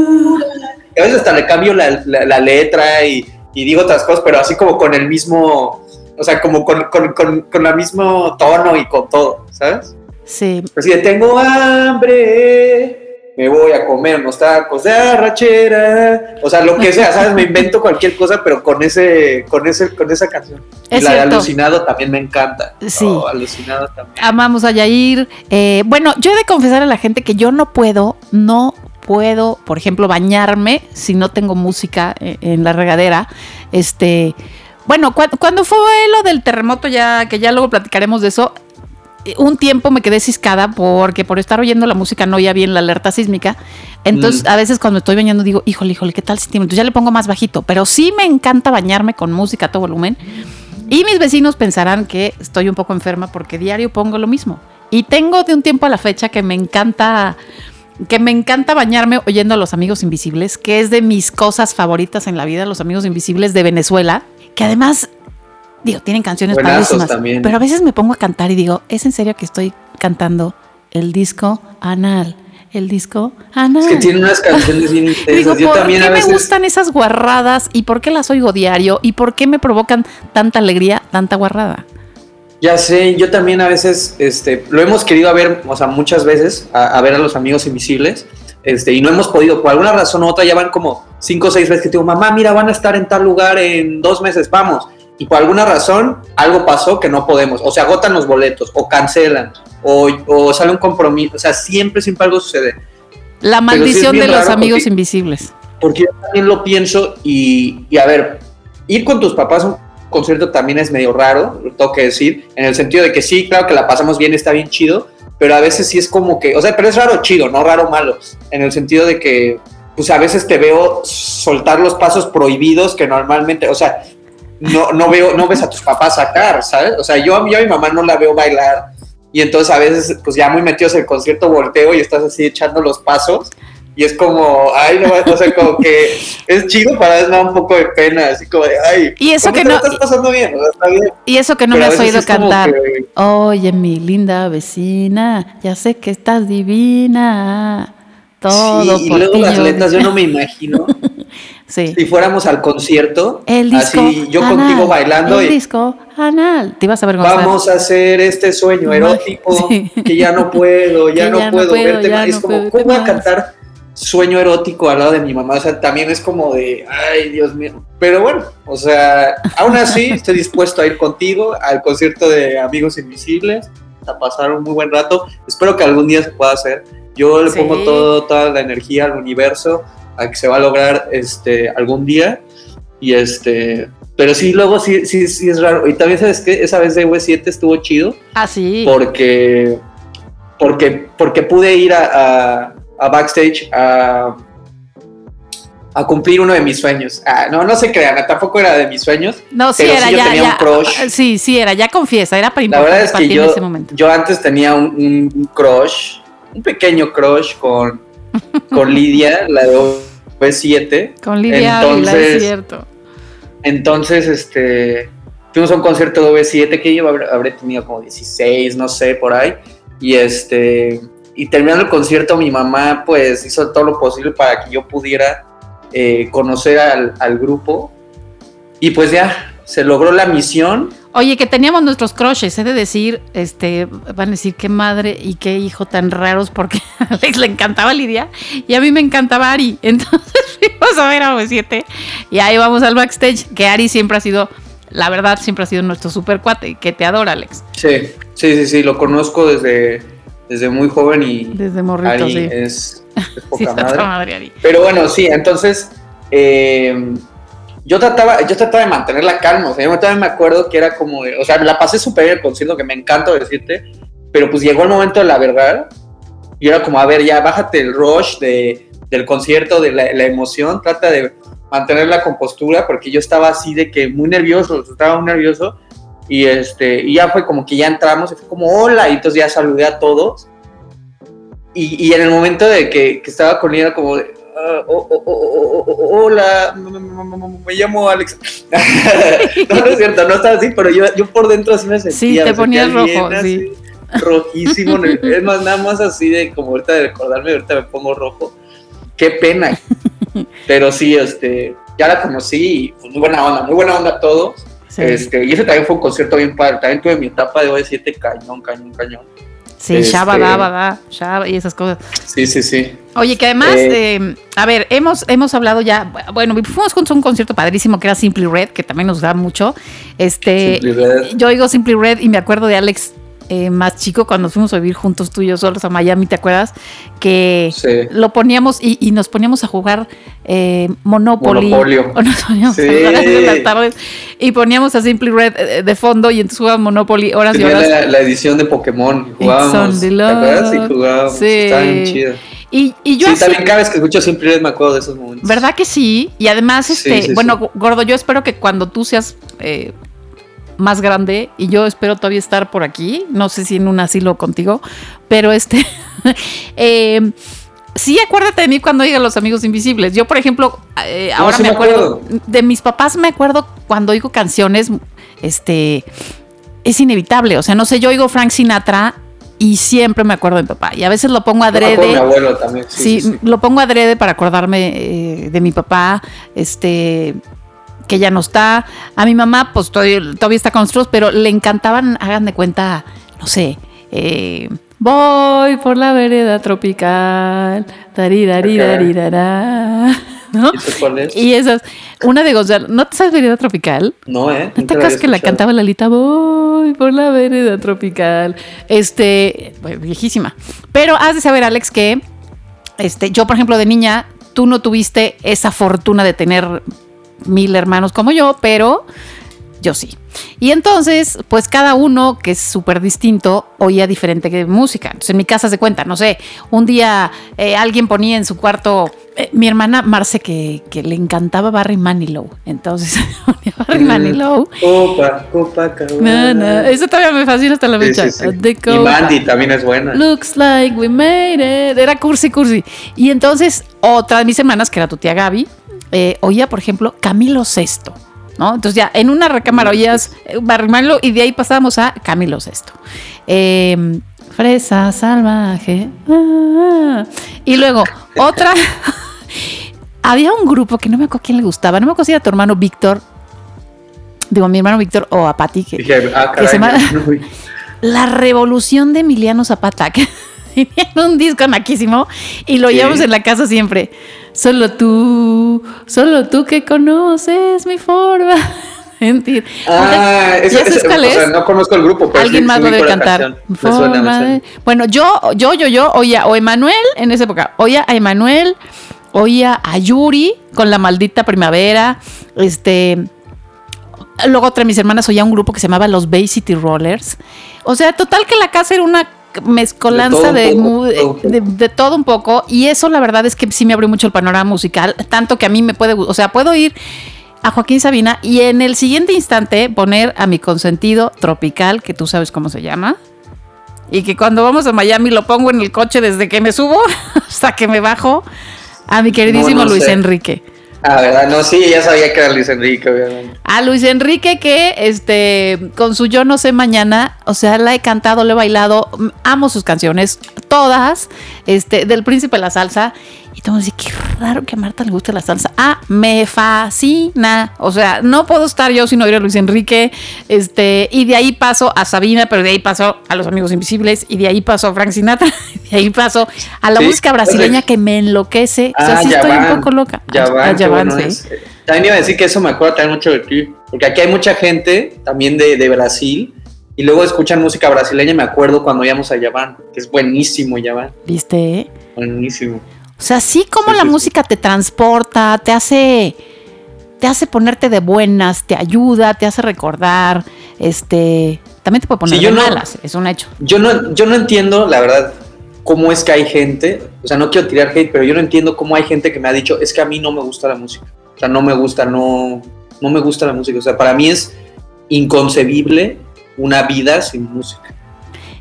A veces hasta le cambio la, la- la letra y, y digo otras cosas, pero así como con el mismo, o sea, como con, con, con, con el mismo tono y con todo, ¿sabes? Sí, Así de tengo hambre, me voy a comer unos tacos de arrachera, o sea, lo que sea, ¿sabes? Me invento cualquier cosa, pero con ese, con ese, con esa canción. Es y la de alucinado también me encanta. Sí. Oh, alucinado también. amamos a Yair. Eh, bueno, yo he de confesar a la gente que yo no puedo, no puedo, por ejemplo, bañarme si no tengo música eh, en la regadera. Este, bueno, cu- cuando fue lo del terremoto, ya que ya luego platicaremos de eso. Un tiempo me quedé ciscada porque por estar oyendo la música no oía bien la alerta sísmica. Entonces, Mm. a veces cuando estoy bañando digo, híjole, híjole, ¿qué tal si? Entonces ya le pongo más bajito. Pero sí me encanta bañarme con música a todo volumen. Y mis vecinos pensarán que estoy un poco enferma porque diario pongo lo mismo. Y tengo de un tiempo a la fecha que me encanta que me encanta bañarme oyendo a los amigos invisibles, que es de mis cosas favoritas en la vida, los amigos invisibles de Venezuela, que además digo, tienen canciones Buenazos padrísimas, también. pero a veces me pongo a cantar y digo, ¿es en serio que estoy cantando el disco anal? El disco anal. Es que tiene unas canciones bien intensas. Digo, Yo ¿por también qué a veces. me gustan esas guarradas y por qué las oigo diario y por qué me provocan tanta alegría, tanta guarrada? Ya sé, yo también a veces, este, lo hemos querido a ver, o sea, muchas veces, a, a ver a los amigos invisibles, este, y no hemos podido, por alguna razón u otra, ya van como cinco o seis veces que digo, mamá, mira, van a estar en tal lugar en dos meses, vamos. Y por alguna razón, algo pasó que no podemos, o se agotan los boletos, o cancelan, o, o sale un compromiso, o sea, siempre, siempre algo sucede. La sí maldición bien de los amigos porque- invisibles. Porque yo también lo pienso y, y a ver, ir con tus papás a un concierto también es medio raro, lo tengo que decir, en el sentido de que sí, claro que la pasamos bien, está bien chido, pero a veces sí es como que, o sea, pero es raro chido, no raro malo, en el sentido de que, pues a veces te veo soltar los pasos prohibidos que normalmente, o sea, no, no veo, no ves a tus papás sacar, ¿sabes? O sea, yo, yo a mi mamá no la veo bailar y entonces a veces, pues ya muy metidos en el concierto volteo y estás así echando los pasos y es como, ay, no, o sea, como que es chido, para da un poco de pena, así como de, ay, Y eso ¿cómo que no- estás pasando bien, o sea, está bien. Y eso que no Pero me has oído es cantar. que- Oye, mi linda vecina, ya sé que estás divina. Todo sí, y por luego ti las letras, yo no me imagino Sí. si fuéramos al concierto, El disco así yo anal, contigo bailando el y disco anal. Te ibas a avergonzar. vamos a hacer este sueño erótico sí. que ya no puedo, ya, no, ya no puedo, puedo, verte ya. Es no como, puedo ¿cómo voy a cantar sueño erótico al lado de mi mamá. O sea, también es como de, ay, Dios mío. Pero bueno, o sea, aún así estoy dispuesto a ir contigo al concierto de Amigos Invisibles, a pasar un muy buen rato. Espero que algún día se pueda hacer. Yo le Sí. pongo todo, toda la energía al universo a que se va a lograr este, algún día. Y este, pero sí, luego sí, sí, sí es raro. Y también, ¿sabes qué? Esa vez de V7 estuvo chido Ah, sí. porque, porque, porque pude ir a, a- a backstage a, a cumplir uno de mis sueños. Ah, no, no se crean, tampoco era de mis sueños. No, sí pero era, sí yo ya, tenía un ya. crush. Sí, sí era, ya confiesa, era para La verdad es que yo, ese momento. yo antes tenía un, un crush, un pequeño crush con, con Lidia, la de V7. Con Lidia Ávila, es entonces- cierto. Entonces, este, fuimos a un concierto de V7 que yo habré, habré tenido como 16, no sé, por ahí. Y este, y terminando el concierto, mi mamá pues hizo todo lo posible para que yo pudiera eh, conocer al, al grupo. Y pues ya, se logró la misión. Oye, que teníamos nuestros crushes, he de decir, este, van a decir qué madre y qué hijo tan raros, porque a Alex le encantaba Lidia y a mí me encantaba Ari. Entonces fuimos a ver a V7 y ahí vamos al backstage, que Ari siempre ha sido, la verdad, siempre ha sido nuestro super cuate, que te adora, Alex. Sí, sí, sí, sí, lo conozco desde, desde muy joven y Desde morrito, Ari sí. es, poca madre, Ari. Pero bueno, sí, entonces eh, yo trataba, yo trataba de mantener la calma, o sea, yo también me acuerdo que era como, o sea, la pasé súper bien el concierto, que me encanta decirte, pero pues llegó el momento de la verdad y era como, a ver, ya bájate el rush de, del concierto, de la, la emoción, trata de mantener la compostura, porque yo estaba así de que muy nervioso, estaba muy nervioso, y este, y ya fue como que ya entramos, y fue como, hola, y entonces ya saludé a todos, y, y en el momento de que, que estaba con ella, como oh, oh, oh, hola, me, llamo Alex. no, no es cierto, no estaba así, pero yo, yo por dentro así me sentía. Sí, te ponías rojo, sí. rojísimo. es más, nada más así de como ahorita de recordarme, ahorita me pongo rojo. Qué pena. Pero sí, este, ya la conocí y pues, muy buena onda, muy buena onda a todos. Sí, Este, y ese también fue un concierto bien padre. También tuve mi etapa de OV7 cañón, cañón, cañón. Sí este- Shabada, Bada, Shaba y esas cosas. Sí, sí, sí. Oye, que además, Eh, eh, a ver, hemos, hemos hablado ya, bueno, fuimos con un concierto padrísimo que era Simply Red, que también nos gustaba mucho. Este, Simply Red. yo oigo Simply Red y me acuerdo de Alex eh, más chico cuando fuimos a vivir juntos tú y yo solos a Miami, ¿te acuerdas? Que Sí. lo poníamos y, y nos poníamos a jugar eh, Monopoly. Monopolio. O nos poníamos Sí. a jugar así en las tardes y poníamos a Simply Red eh, de fondo y entonces jugábamos Monopoly horas y horas. la, la edición de Pokémon. y Jugábamos. ¿Te acuerdas? Sí, jugábamos. Sí. Chido. Y, y yo sí, así- también cada vez que escucho Simple Red me acuerdo de esos momentos. ¿Verdad que sí? Y además, este, sí, bueno, gordo, yo espero que cuando tú seas eh, más grande, y yo espero todavía estar por aquí, no sé si en un asilo contigo, pero este, eh, sí acuérdate de mí cuando oiga Los Amigos Invisibles. Yo, por ejemplo, eh, No, ahora sí me acuerdo, acuerdo. de mis papás me acuerdo cuando oigo canciones, este, es inevitable, o sea, no sé, yo oigo Frank Sinatra y siempre me acuerdo de mi papá, y a veces lo pongo adrede. mi abuelo también. Sí, Sí, sí, sí. lo pongo adrede para acordarme eh, de mi papá, este, que ya no está. A mi mamá, pues todavía, todavía está con nosotros, pero le encantaban, hagan de cuenta, no sé, eh, voy por la vereda tropical, dari, dari, dari, dará", ¿no? ¿Y esas, una de Gonzalo, ¿no te sabes vereda tropical? No, ¿eh? ¿No te acuerdas que la cantaba Lalita? Voy por la vereda tropical. Este, bueno, viejísima. Pero has de saber, Alex, que este, yo, por ejemplo, de niña, tú no tuviste esa fortuna de tener mil hermanos como yo, pero yo sí. Y entonces, pues cada uno, que es súper distinto, oía diferente música. Entonces, en mi casa se cuenta, no sé, un día eh, alguien ponía en su cuarto, eh, mi hermana Marce, que, que le encantaba Barry Manilow. Entonces, Barry Mm. Manilow. Copa, Copa, Na, na. Eso todavía me fascina hasta la fecha. sí, sí. The Y. Mandy también es buena. Looks like we made it. Era cursi, cursi. Y entonces, otra de mis hermanas, que era tu tía Gaby, eh, oía, por ejemplo, Camilo Sesto. ¿No? Entonces ya en una recámara oías eh, Barry Manilow y de ahí pasábamos a Camilo Sesto. Eh, Fresa salvaje. ah. Y luego otra. Había un grupo que no me acuerdo quién le gustaba. No me acuerdo si era tu hermano Víctor. Digo, mi hermano Víctor o a Pati. Que, Dije, ah, que se llama- la revolución de Emiliano Zapata. que un disco naquísimo y lo llevamos en la casa siempre. Solo tú, solo tú que conoces mi forma. Mentir. Ah, ¿Ya ese, sabes ese- cuál o es? sea, no conozco el grupo, pero Alguien sí- más lo debe cantar. Me suena, me Forma suena. de- Bueno, yo, yo, yo, yo oía o Emanuel en esa época, oía a Emanuel, oía a Yuri con la maldita primavera, este. Luego otra de mis hermanas oía un grupo que se llamaba los Bay City Rollers. O sea, total que la casa era una mezcolanza De poco. de- de todo un poco. Y eso la verdad es que sí me abrió mucho el panorama musical. Tanto que a mí me puede, o sea, puedo ir a Joaquín Sabina y en el siguiente instante poner a mi consentido tropical, que tú sabes cómo se llama. Y que cuando vamos a Miami lo pongo en el coche desde que me subo hasta que me bajo. A mi queridísimo No, no Luis sé. Enrique. Ah, ¿verdad? No, sí, ya sabía que era Luis Enrique, obviamente. A Luis Enrique que este con su Yo no sé mañana, o sea, la he cantado, le he bailado, amo sus canciones, todas, este del Príncipe la Salsa y todo dice, qué raro que a Marta le guste la salsa. Ah, me fascina. O sea, no puedo estar yo sin oír a Luis Enrique, este y de ahí paso a Sabina, pero de ahí paso a Los Amigos Invisibles y de ahí paso a Frank Sinatra, y de ahí paso a la Sí, música brasileña que me enloquece. o sea, Ah, sí estoy van, un poco loca. Ya Ah, van, ya van, bueno sí. es. También iba a decir que eso me acuerda también mucho de ti, porque aquí hay mucha gente también de, de Brasil y luego escuchan música brasileña y me acuerdo cuando íbamos a Yaván, que es buenísimo Yaván, ¿Viste? buenísimo. O sea, sí como Sí, la sí, música te transporta, te hace, te hace ponerte de buenas, te ayuda, te hace recordar, este, también te puede poner Sí, yo de no- malas, es un hecho. Yo no, yo no entiendo, la verdad, cómo es que hay gente, o sea, no quiero tirar hate, pero yo no entiendo cómo hay gente que me ha dicho, es que a mí no me gusta la música. O sea, no me gusta, no, no me gusta la música. O sea, para mí es inconcebible una vida sin música.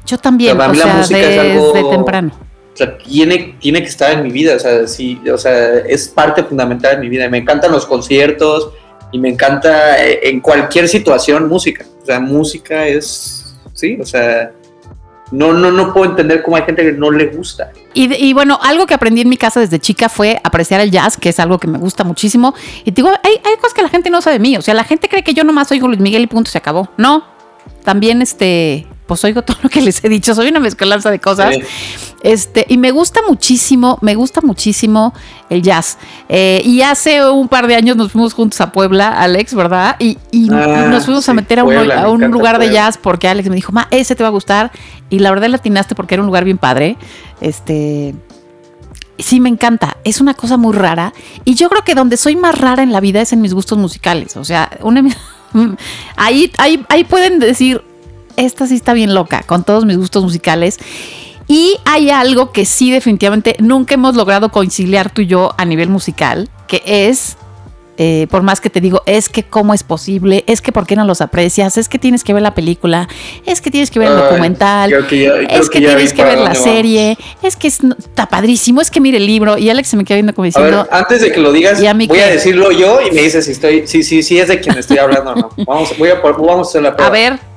Yo también, Para o mí la sea, música es algo- temprano. O sea, tiene, tiene que estar en mi vida, o sea, sí, o sea, es parte fundamental de mi vida. Me encantan los conciertos y me encanta eh, en cualquier situación música. O sea, música es, sí, o sea, no, no, no puedo entender cómo hay gente que no le gusta. Y, y bueno, algo que aprendí en mi casa desde chica fue apreciar el jazz, que es algo que me gusta muchísimo. Y digo, hay, hay cosas que la gente no sabe de mí. O sea, la gente cree que yo nomás oigo Luis Miguel y punto, se acabó. No, también este, pues oigo todo lo que les he dicho. Soy una mezcolanza de cosas. Sí. Este, y me gusta muchísimo, me gusta muchísimo el jazz. Eh, y hace un par de años nos fuimos juntos a Puebla, Alex, ¿verdad? Y, y- Ah, nos fuimos a meter a un, Puebla, a me un encanta lugar de jazz porque Alex me dijo, ma, ese te va a gustar. Y la verdad latinaste porque era un lugar bien padre. Este. Sí, me encanta. Es una cosa muy rara. Y yo creo que donde soy más rara en la vida es en mis gustos musicales. O sea, una ahí, ahí, ahí pueden decir, esta sí está bien loca, con todos mis gustos musicales. Y hay algo que sí definitivamente nunca hemos logrado conciliar tú y yo a nivel musical, que es, eh, por más que te digo, es que cómo es posible, es que por qué no los aprecias, es que tienes que ver la película, es que tienes que ver el documental, que ya- es que, tienes que ver la vamos. serie, es que es- está padrísimo, es que mire el libro. Y Alex se me queda viendo como A diciendo, ver, antes de que lo digas, ¿Y a mí voy a decirlo yo y me dices si estoy, sí, sí, sí es de quien estoy hablando o no. Vamos, voy a, vamos a hacer la prueba. a ver,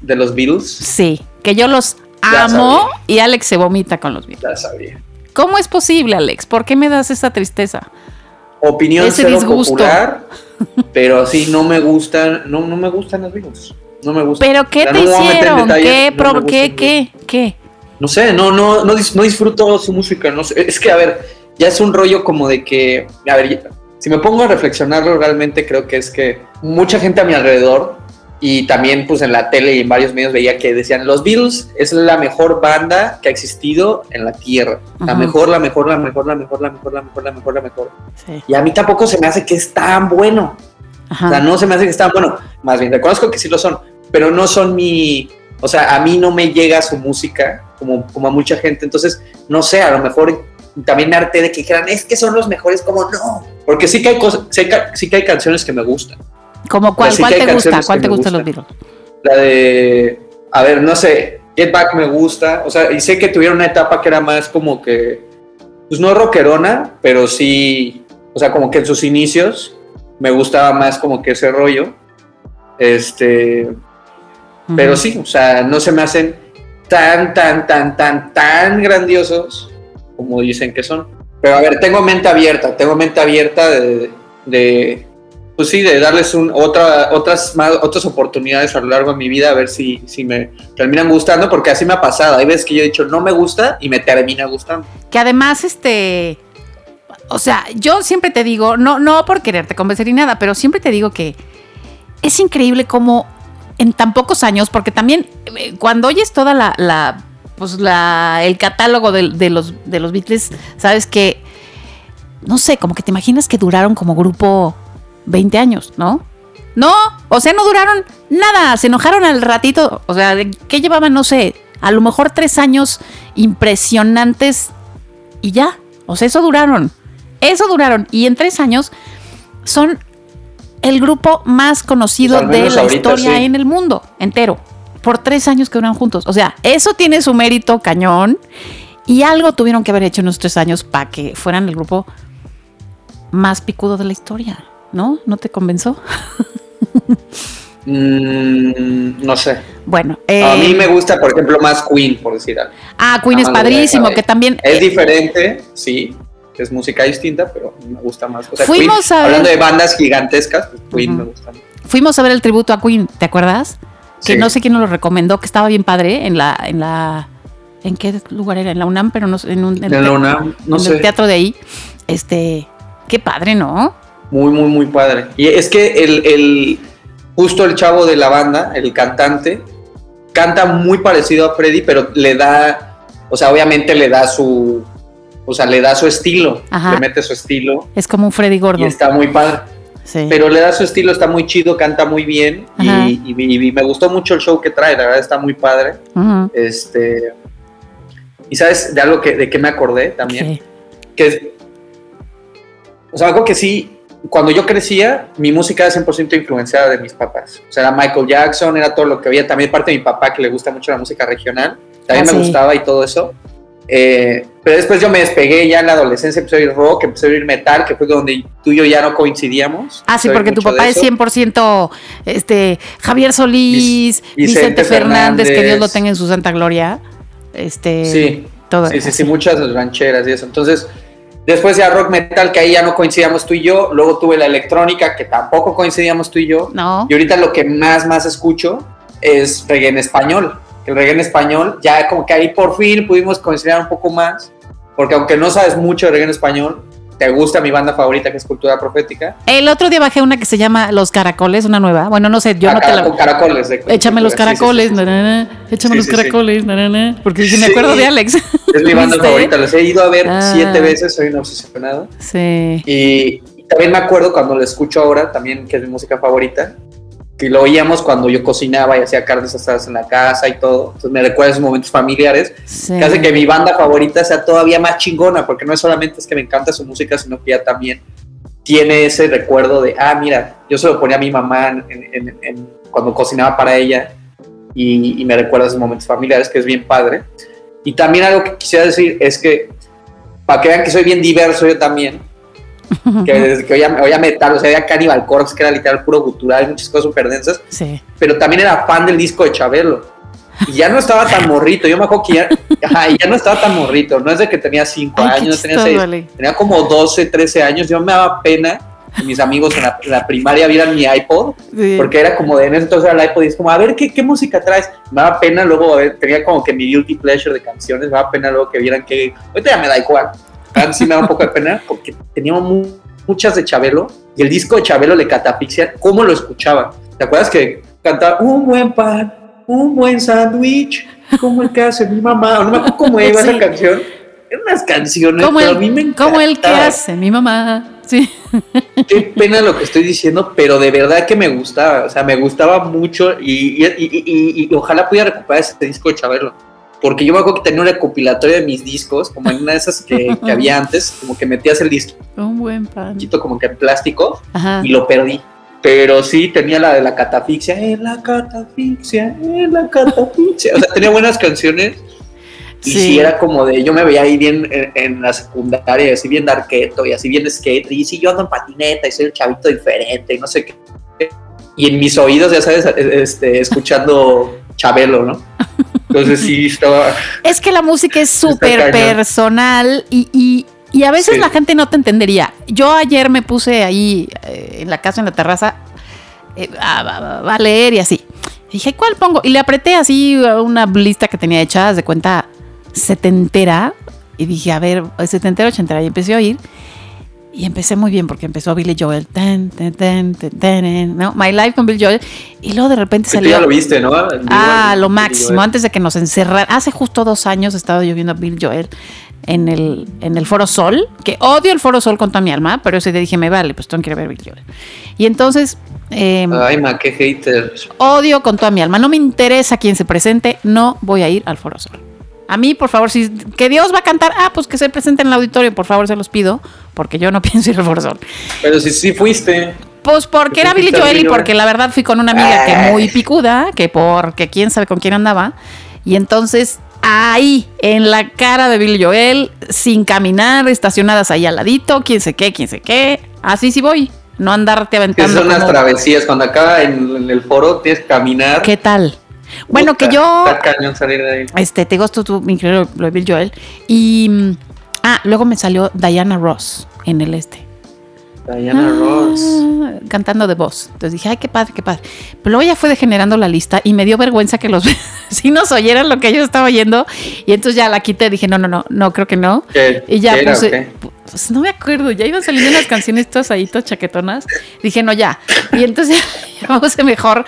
De los Beatles, sí, que yo los amo y Alex se vomita con los videos. ya sabía. ¿Cómo es posible, Alex? ¿Por qué me das esa tristeza? Opinión Ese cero disgusto. popular, pero sí no me gustan, no, no me gustan los Beatles. No me gustan. ¿Pero qué O sea, te no hicieron? detalles, ¿Qué? no pro- ¿Qué? ¿Qué? ¿Qué? No sé, no, no, no, no disfruto su música. No sé. Es que, a ver, ya es un rollo como de que, a ver, si me pongo a reflexionarlo, realmente creo que es que mucha gente a mi alrededor y también pues en la tele y en varios medios veía que decían, los Beatles es la mejor banda que ha existido en la Tierra. La mejor, la mejor, la mejor, la mejor, la mejor, la mejor, la mejor, la mejor. Sí. Y a mí tampoco se me hace que es tan bueno. Ajá. O sea, no se me hace que están, bueno, más bien reconozco que sí lo son, pero no son mi, o sea, a mí no me llega su música como, como a mucha gente, entonces, no sé, a lo mejor también me harté de que dijeran, es que son los mejores, como no, porque sí que hay cosas, sí que hay canciones que me gustan. ¿Cómo cuál, sí cuál te gusta? ¿Cuál te gustan los Beatles? La de, a ver, no sé, Get Back me gusta, o sea, y sé que tuvieron una etapa que era más como que, pues no rockerona, pero sí, o sea, como que en sus inicios me gustaba más como que ese rollo. Este, pero sí, o sea, no se me hacen tan, tan, tan, tan, tan grandiosos como dicen que son. Pero a ver, tengo mente abierta, tengo mente abierta de, de, pues sí, de darles un, otra, otras, más, otras oportunidades a lo largo de mi vida, a ver si, si me terminan gustando, porque así me ha pasado. Hay veces que yo he dicho, no me gusta y me termina gustando. Que además, este. O sea, yo siempre te digo, no, no por quererte convencer ni nada, pero siempre te digo que es increíble cómo en tan pocos años, porque también eh, cuando oyes toda la, la pues la, el catálogo de, de los, de los Beatles, sabes que, no sé, como que te imaginas que duraron como grupo 20 años, ¿no? No, o sea, no duraron nada, se enojaron al ratito, o sea, ¿de ¿qué llevaban? No sé, a lo mejor tres años impresionantes y ya, o sea, eso duraron, eso duraron, y en tres años son el grupo más conocido Pues de la ahorita historia sí. en el mundo entero, por tres años que duran juntos, o sea, eso tiene su mérito cañón, y algo tuvieron que haber hecho en esos tres años para que fueran el grupo más picudo de la historia, ¿no? ¿No te convenció? Mm, no sé. Bueno, a eh, mí me gusta, por ejemplo, más Queen, por decir algo. Ah, Queen es Nada padrísimo, que también. Es eh, diferente, sí. Es música distinta, pero me gusta más. O sea, Fuimos Queen, a ver- Hablando de bandas gigantescas, pues Queen me gusta fuimos a ver el tributo a Queen, ¿te acuerdas? Que Sí. no sé quién nos lo recomendó, que estaba bien padre en la, en la, ¿en qué lugar era? En la UNAM, pero no sé, en un en la UNAM, no en sé. el teatro de ahí. Este, qué padre, ¿no? Muy, muy, muy padre. Y es que el, el- justo el chavo de la banda, el cantante, canta muy parecido a Freddy, pero le da, o sea, obviamente le da su, o sea, le da su estilo, Ajá. le mete su estilo Es como un Freddy y gordo. está muy padre. Sí. Pero le da su estilo, está muy chido, canta muy bien y, y- y me gustó mucho el show que trae, la verdad está muy padre. Este, y sabes de algo que, de que me acordé también, ¿Qué? que es, o sea, algo que sí, cuando yo crecía, mi música era 100% influenciada de mis papás. O sea, era Michael Jackson, era todo lo que había. También parte de mi papá, que le gusta mucho la música regional. También Ah, me sí. gustaba y todo eso. Eh, pero después yo me despegué ya en la adolescencia, empecé a oír rock, empecé a oír metal, que fue donde tú y yo ya no coincidíamos. Ah, sí, porque tu papá es eso. 100% este, Javier Solís, Vic- Vicente, Vicente Fernández, que Dios lo tenga en su santa gloria. Este, Sí, todo Sí, sí, sí, muchas rancheras y eso. Entonces, después ya rock metal, que ahí ya no coincidíamos tú y yo. Luego tuve la electrónica, que tampoco coincidíamos tú y yo. No. Y ahorita lo que más, más escucho es reggae en español. El reggae en español, ya como que ahí por fin pudimos coincidir un poco más. Porque aunque no sabes mucho de reggae en español, te gusta mi banda favorita, que es Cultura Profética. El otro día bajé una que se llama Los Caracoles, una nueva. Bueno, no sé, yo Ah, no te cara- la. Con caracoles. de Échame los Cultura, sí, sí, caracoles, sí, sí. échame los caracoles, na, na, na. porque dije, me acuerdo de Alex. Es mi banda ¿Viste? favorita, los he ido a ver Ah. siete veces, soy un obsesionado. Sí. Y también me acuerdo cuando lo escucho ahora, también que es mi música favorita, que lo oíamos cuando yo cocinaba y hacía carnes asadas en la casa y todo. Entonces me recuerda esos momentos familiares sí. que hace que mi banda favorita sea todavía más chingona, porque no es solamente es que me encanta su música, sino que ya también tiene ese recuerdo de, ah, mira, yo se lo ponía a mi mamá en- en- en- cuando cocinaba para ella y, y me recuerda esos momentos familiares, que es bien padre. Y también algo que quisiera decir es que, para que vean que soy bien diverso yo también, que que oía, oía metal, o sea, oía Cannibal Corpse, que era literal puro gutural, muchas cosas súper densas, Sí. pero también era fan del disco de Chabelo. Y ya no estaba tan morrito, yo me acuerdo que ya, ajá, ya no estaba tan morrito, no es de que tenía 5 Ay, qué años, no tenía chistoso, 6, Ale. tenía como 12, 13 años, yo me daba pena que mis amigos en la, en la primaria vieran mi iPod, Sí. porque era como de en ese entonces era el iPod y es como, a ver, ¿qué, qué música traes? Me daba pena luego, ver, tenía como que mi guilty pleasure de canciones, me daba pena luego que vieran que, ahorita ya me da igual, sí me da un poco de pena porque teníamos mu- muchas de Chabelo y el disco de Chabelo le catafixia, ¿cómo lo escuchaba? ¿Te acuerdas que cantaba un buen pan, un buen sándwich, como el que hace mi mamá? No me acuerdo cómo iba Sí. esa canción. Eran unas canciones, Como pero el, a mí me como el que hace mi mamá. Sí. Qué pena lo que estoy diciendo, pero de verdad que me gustaba, o sea, me gustaba mucho y, y- y- y- y ojalá pudiera recuperar ese disco de Chabelo. Porque yo me acuerdo que tenía un recopilatorio de mis discos, como en una de esas que, que había antes, como que metías el disquito Un buen pan. como que en plástico Ajá. y lo perdí. Pero sí tenía la de la catafixia, en la catafixia, en la catafixia. O sea, tenía buenas canciones y Sí. sí. era como de, yo me veía ahí bien en, en la secundaria, así bien darketo y así bien skate, y sí, yo ando en patineta y soy un chavito diferente y no sé qué. Y en mis oídos, ya sabes, este, escuchando Chabelo, ¿no? Entonces sí, estaba... Es que la música es súper personal y, y- Y a veces Sí. la gente no te entendería. Yo ayer me puse ahí eh, en la casa, en la terraza, eh, a, a- a leer y así. Dije, ¿cuál pongo? Y le apreté así una lista que tenía hecha, de cuenta, setentera. Y dije, a ver, setentera, ochentera. Y empecé a oír. Y empecé muy bien porque empezó Billy Joel. Tan, tan, tan, tan, ¿no? My Life con Billy Joel. Y luego de repente salió. ya lo viste, ¿no? Ah, lo máximo. Antes de que nos encerraran. Hace justo dos años estaba yo viendo a Bill Joel en el, en el Foro Sol, que odio el Foro Sol con toda mi alma, pero ese día dije, me vale, pues tengo que ir a ver Bill Joel. Y entonces, eh, Ay, ma, qué hater. odio con toda mi alma. No me interesa quién se presente, no voy a ir al Foro Sol. A mí, por favor, si que Dios va a cantar, ah, pues que se presente en el auditorio, por favor, se los pido, porque yo no pienso ir al Sol. Pero si sí fuiste. Pues porque era ¿Por qué Billy Joel y porque la verdad fui con una amiga que muy picuda, que porque quién sabe con quién andaba. Y entonces ahí, en la cara de Billy Joel, sin caminar, estacionadas ahí al ladito, quién sé qué, quién sé qué. Así sí voy. No andarte Que aventando. son unas como- travesías. Cuando acaba en, en el foro tienes que caminar. ¿Qué tal? Bueno, que yo salir de ahí. este, te gusto tu lo de Bill Joel. Y mm, ah, luego me salió Diana Ross en el este. Diana Ah, Ross. Cantando de voz. Entonces dije, ay, qué padre, qué padre. Pero luego ya fue degenerando la lista y me dio vergüenza que los vecinos oyeran lo que yo estaba oyendo. Y entonces ya la quité. Dije, no, no, no, no, creo que no. ¿Qué? Y ya ¿Qué era, puse. Pues no me acuerdo, ya iban saliendo unas canciones todas ahí, todas chaquetonas. Dije, no, ya. Y entonces ya puse mejor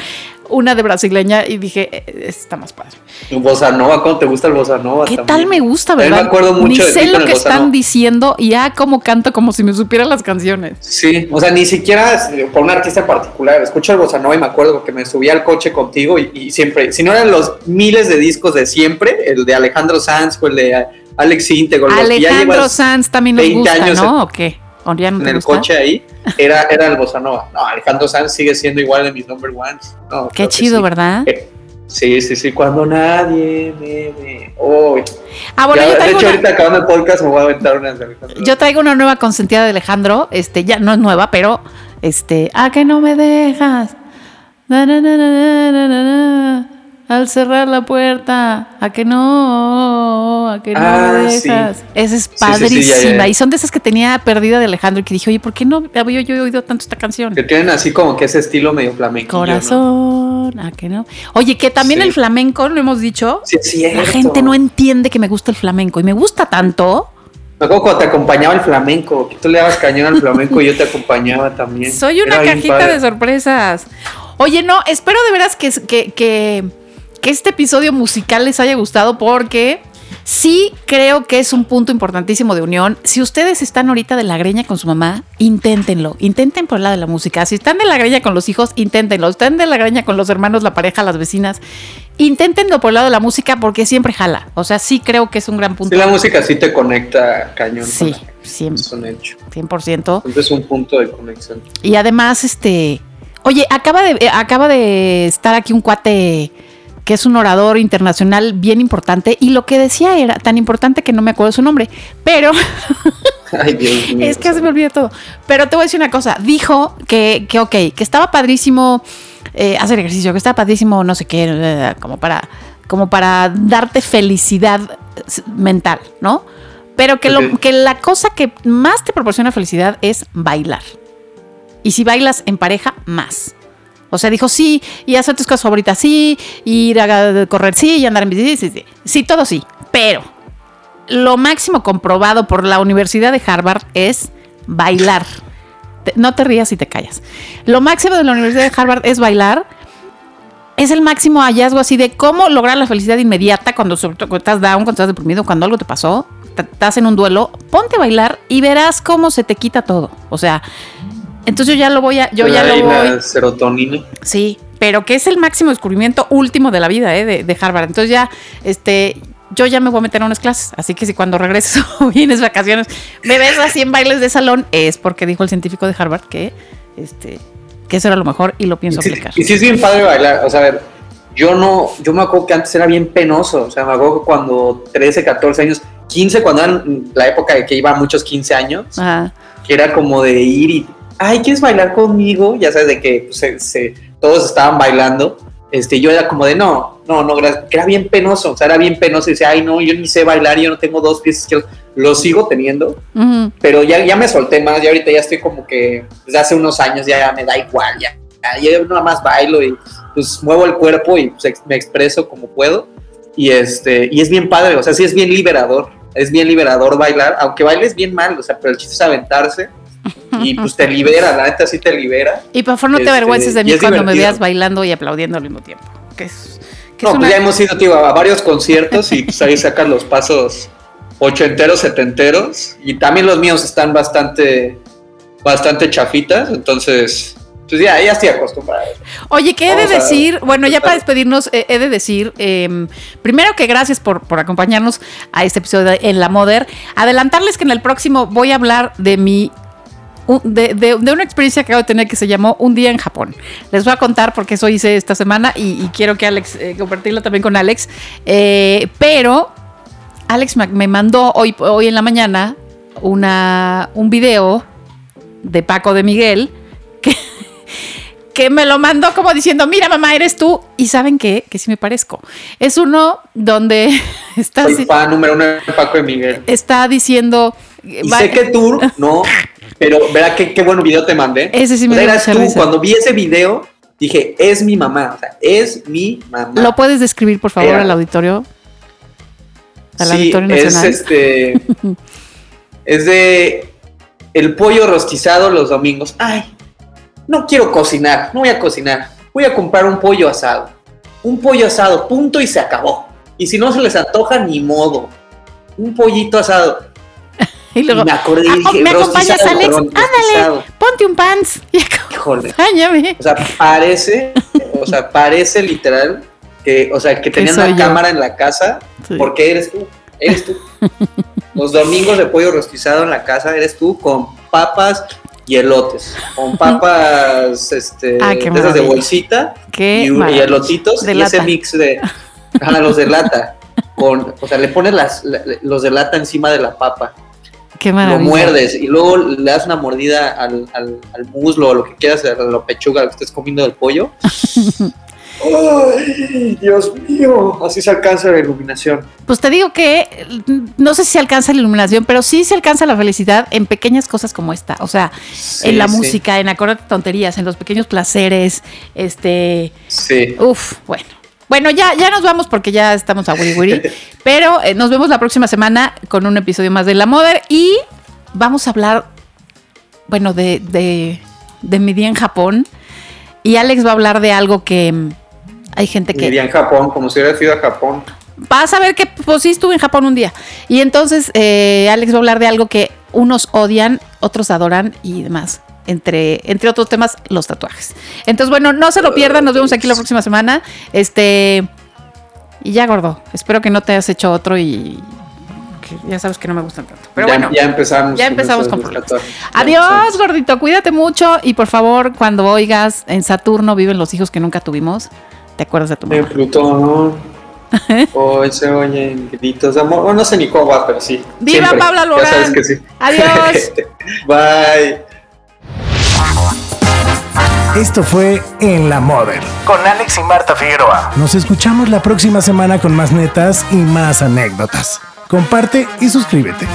una de brasileña y dije, eh, está más padre. Bossa Nova, ¿cómo te gusta el Bossa Nova? ¿Qué también? tal me gusta, A mí verdad? me acuerdo mucho Ni de sé lo que están nova. diciendo y ah, cómo canto como si me supiera las canciones. Sí, o sea, ni siquiera eh, por un artista en particular. Escucho el Bossa Nova y me acuerdo que me subía al coche contigo y, y siempre, si no eran los miles de discos de siempre, el de Alejandro Sanz o el de Alex Integ, los que ya Alejandro Sanz también nos 20 gusta, años ¿no? ¿O qué? ¿O ya no en el gusta? coche ahí, era, era el Bossa Nova. No, Alejandro Sanz sigue siendo igual de mis number ones. No, Qué chido, sí. ¿verdad? Eh, Sí, sí, sí, cuando nadie me ve. Oh, Ah, bueno, ya, yo de traigo, hecho, una, ahorita acabando el podcast me voy a aventar unas de Alejandro. yo traigo una nueva consentida de Alejandro. Este, ya no es nueva, pero este, ¿a que no me dejas? Na, na, na, Al cerrar la puerta, a que no, a que no Ah, me sí. dejas. Esa es Sí, sí, sí, padrísima. ya, ya. Y son de esas que tenía perdida de Alejandro y que dije, oye, ¿por qué no había yo oído tanto esta canción? Que tienen así como que ese estilo medio flamenco. Corazón, ¿a que no? Oye, que también el flamenco, lo hemos dicho, es la gente no entiende que me gusta el flamenco y me gusta tanto. Me acuerdo cuando te acompañaba el flamenco, que tú le dabas cañón al flamenco y yo te acompañaba también. Soy una Era cajita de sorpresas. Oye, no, espero de veras que, que, que, que este episodio musical les haya gustado porque sí creo que es un punto importantísimo de unión. Si ustedes están ahorita de la greña con su mamá, inténtenlo. Intenten por el lado de la música. Si están de la greña con los hijos, inténtenlo. Si están de la greña con los hermanos, la pareja, las vecinas, inténtenlo por el lado de la música porque siempre jala. O sea, sí creo que es un gran punto. Sí, la música sí te conecta cañón. Sí, siempre, Es un hecho. 100%. Siempre es un punto de conexión. Y además, este. Oye, acaba de, eh, acaba de estar aquí un cuate que es un orador internacional bien importante. Y lo que decía era tan importante que no me acuerdo su nombre. Pero Ay, Dios mío. es que se me olvida todo. Pero te voy a decir una cosa. Dijo que, que ok, que estaba padrísimo eh, hacer ejercicio, que estaba padrísimo, no sé qué, eh, como para, como para darte felicidad mental, ¿no? Pero que, lo, que la cosa que más te proporciona felicidad es bailar. Y si bailas en pareja, más. O sea, dijo sí, y hacer tus cosas favoritas, sí, ir a correr, sí, y andar en bici, sí, sí, sí, todo sí. Pero lo máximo comprobado por la Universidad de Harvard es bailar. No te rías y te callas. Lo máximo de la Universidad de Harvard es bailar. Es el máximo hallazgo así de cómo lograr la felicidad inmediata cuando, cuando estás down, cuando estás deprimido, cuando algo te pasó, estás en un duelo. Ponte a bailar y verás cómo se te quita todo. O sea, entonces yo ya lo voy a, yo ya lo la voy. serotonina. Sí, pero que es el máximo descubrimiento último de la vida ¿eh? de, de Harvard. Entonces ya, este, yo ya me voy a meter a unas clases. Así que si cuando regreses o vienes vacaciones me ves así en bailes de salón, es porque dijo el científico de Harvard que, este, que eso era lo mejor y lo pienso sí, aplicar. y sí es bien padre bailar. O sea, a ver, yo no, yo me acuerdo que antes era bien penoso. O sea, me acuerdo que cuando 13, 14 años, 15, cuando era la época de que iba a muchos 15 años, Ajá. que era como de ir y, ay, ¿quieres bailar conmigo? Ya sabes, de que pues, se, se- todos estaban bailando. este, yo era como de no, no, no, que era bien penoso, o sea, era bien penoso y decía, ay, no, yo ni sé bailar, yo no tengo dos pies izquierdos, lo sigo teniendo, Ujú. pero ya, ya me solté más, ya ahorita ya estoy como que desde hace unos años ya me da igual, ya, yo nada más bailo y pues muevo el cuerpo y pues, me expreso como puedo y este, y es bien padre, o sea, sí es bien liberador, es bien liberador bailar, aunque bailes bien mal, o sea, pero el chiste es aventarse y pues te libera, la neta sí te libera. Y por favor no te Este, avergüences de mí cuando me veas bailando y aplaudiendo al mismo tiempo. Que es, que No, es pues ya hemos ido, tío, a varios conciertos y pues ahí sacan los pasos ochenteros, setenteros y también los míos están bastante, bastante chafitas, entonces, pues ya, ya estoy acostumbrado. Oye, ¿qué he de Vamos decir? Bueno, ya para despedirnos, eh, he de decir, eh, primero que gracias por, por acompañarnos a este episodio de En la Moder. Adelantarles que en el próximo voy a hablar de mi. De, de- de una experiencia que acabo de tener que se llamó Un día en Japón. Les voy a contar porque eso hice esta semana y, y quiero que Alex, eh, compartirlo también con Alex. Eh, pero Alex me, me mandó hoy, hoy en la mañana una, un video de Paco de Miguel que, que me lo mandó como diciendo, mira mamá, eres tú. Y ¿saben qué? Que sí me parezco. Es uno donde está, Soy fan número uno de Paco de Miguel. está diciendo... Y va- sé que tú, no, pero verá qué, qué buen video te mandé. Ese sí me O sea, dio tú, risa. cuando vi ese video, dije, es mi mamá, o sea, es mi mamá. ¿Lo puedes describir, por favor, Era. al auditorio? Al sí, auditorio es nacional. este. es de el pollo rostizado los domingos. Ay, no quiero cocinar, no voy a cocinar. Voy a comprar un pollo asado. Un pollo asado, punto y se acabó. Y si no se les antoja, ni modo. Un pollito asado. Y luego, y me acordé y "Ah, dije, ¿me acompañas, Alex? Ándale, ponte un pants y Híjole. acompáñame. O sea, parece, o sea, parece literal que, o sea, que tenían una yo. cámara en la casa Sí. porque eres tú, eres tú. Los domingos de pollo rostizado en la casa eres tú con papas y elotes, con papas, este, Ah, de esas de bolsita Qué y, y elotitos De y ese mix de, ajá, los de lata, con, o sea, le pones las, la- los de lata encima de la papa, Qué lo muerdes y luego le das una mordida al, al, al muslo o lo que quieras, a la pechuga, lo que estés comiendo del pollo. ¡Ay, Dios mío! Así se alcanza la iluminación. Pues te digo que no sé si se alcanza la iluminación, pero sí se alcanza la felicidad en pequeñas cosas como esta. O sea, en la sí. música, en acordarte tonterías, en los pequeños placeres. Este. Sí. Uf, bueno. Bueno, ya, ya nos vamos porque ya estamos a Wiri Wiri. pero eh, nos vemos la próxima semana con un episodio más de La Mother y vamos a hablar, bueno, de, de, de mi día en Japón. Y Alex va a hablar de algo que mm, hay gente que Iría en Japón, como si hubiera ido a Japón. vas a ver que pues sí estuve en Japón un día. Y entonces eh, Alex va a hablar de algo que unos odian, otros adoran y demás. Entre, entre otros temas, los tatuajes. Entonces, bueno, no se lo pierdan, nos vemos aquí la próxima semana. Este. Y ya, gordo. Espero que no te hayas hecho otro y. ya sabes que no me gustan tanto. Pero ya, bueno. ya empezamos. ya empezamos con problemas. Ya Adiós, empezamos. gordito. Cuídate mucho. Y por favor, cuando oigas en Saturno viven los hijos que nunca tuvimos, te acuerdas de tu En mamá. Plutón. Hoy se oyen gritos de amor. Bueno, no sé ni cómo va, pero sí. ¡Viva. Pablo Ya Alborán! sabes que sí. Adiós. Bye. Esto fue En la Mother. Con Alex y Marta Figueroa. Nos escuchamos la próxima semana con más netas y más anécdotas. Comparte y suscríbete.